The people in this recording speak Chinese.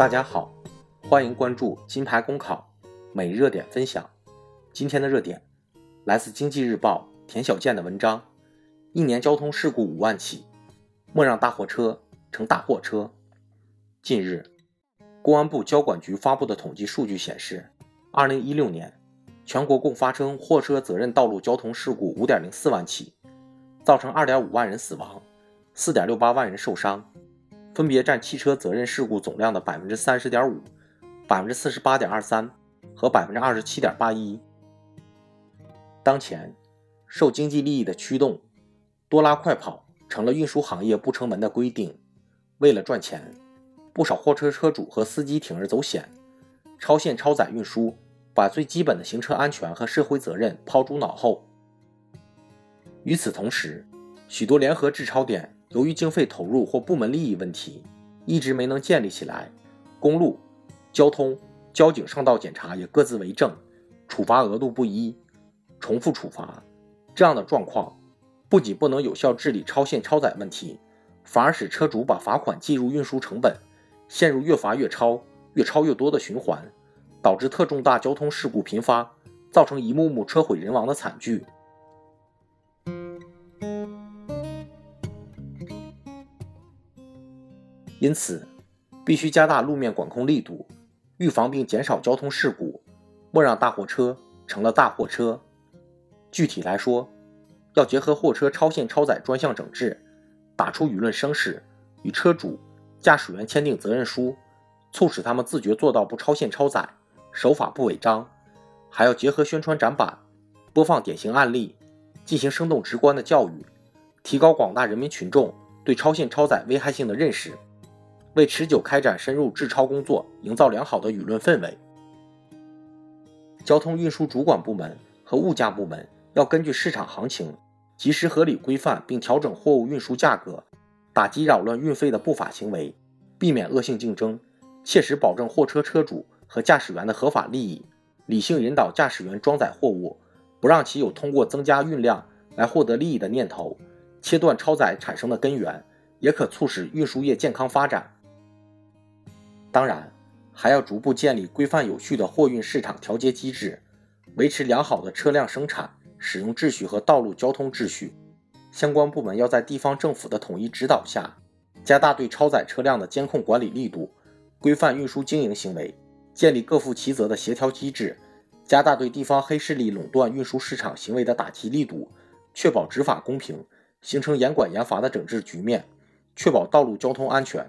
大家好，欢迎关注金牌公考每日热点分享。今天的热点来自《经济日报》田小健的文章：一年交通事故五万起，莫让大货车成大货车。近日，公安部交管局发布的统计数据显示，二零一六年全国共发生货车责任道路交通事故五点零四万起，造成二点五万人死亡，四点六八万人受伤。分别占汽车责任事故总量的百分之三十点五、百分之四十八点二三和百分之二十七点八一。当前，受经济利益的驱动，多拉快跑成了运输行业不成文的规定。为了赚钱，不少货车车主和司机铤而走险，超限超载运输，把最基本的行车安全和社会责任抛诸脑后。与此同时，许多联合制超点。由于经费投入或部门利益问题，一直没能建立起来。公路、交通、交警上道检查也各自为政，处罚额度不一，重复处罚，这样的状况不仅不能有效治理超限超载问题，反而使车主把罚款计入运输成本，陷入越罚越超、越超越多的循环，导致特重大交通事故频发，造成一幕幕车毁人亡的惨剧。因此，必须加大路面管控力度，预防并减少交通事故，莫让大货车成了大货车。具体来说，要结合货车超限超载专项整治，打出舆论声势，与车主、驾驶员签订责任书，促使他们自觉做到不超限超载，守法不违章。还要结合宣传展板，播放典型案例，进行生动直观的教育，提高广大人民群众对超限超载危害性的认识。为持久开展深入治超工作营造良好的舆论氛围。交通运输主管部门和物价部门要根据市场行情，及时合理规范并调整货物运输价格，打击扰乱运费的不法行为，避免恶性竞争，切实保证货车车主和驾驶员的合法利益，理性引导驾驶员装载货物，不让其有通过增加运量来获得利益的念头，切断超载产生的根源，也可促使运输业健康发展。当然，还要逐步建立规范有序的货运市场调节机制，维持良好的车辆生产、使用秩序和道路交通秩序。相关部门要在地方政府的统一指导下，加大对超载车辆的监控管理力度，规范运输经营行为，建立各负其责的协调机制，加大对地方黑势力垄断运输市场行为的打击力度，确保执法公平，形成严管严罚的整治局面，确保道路交通安全。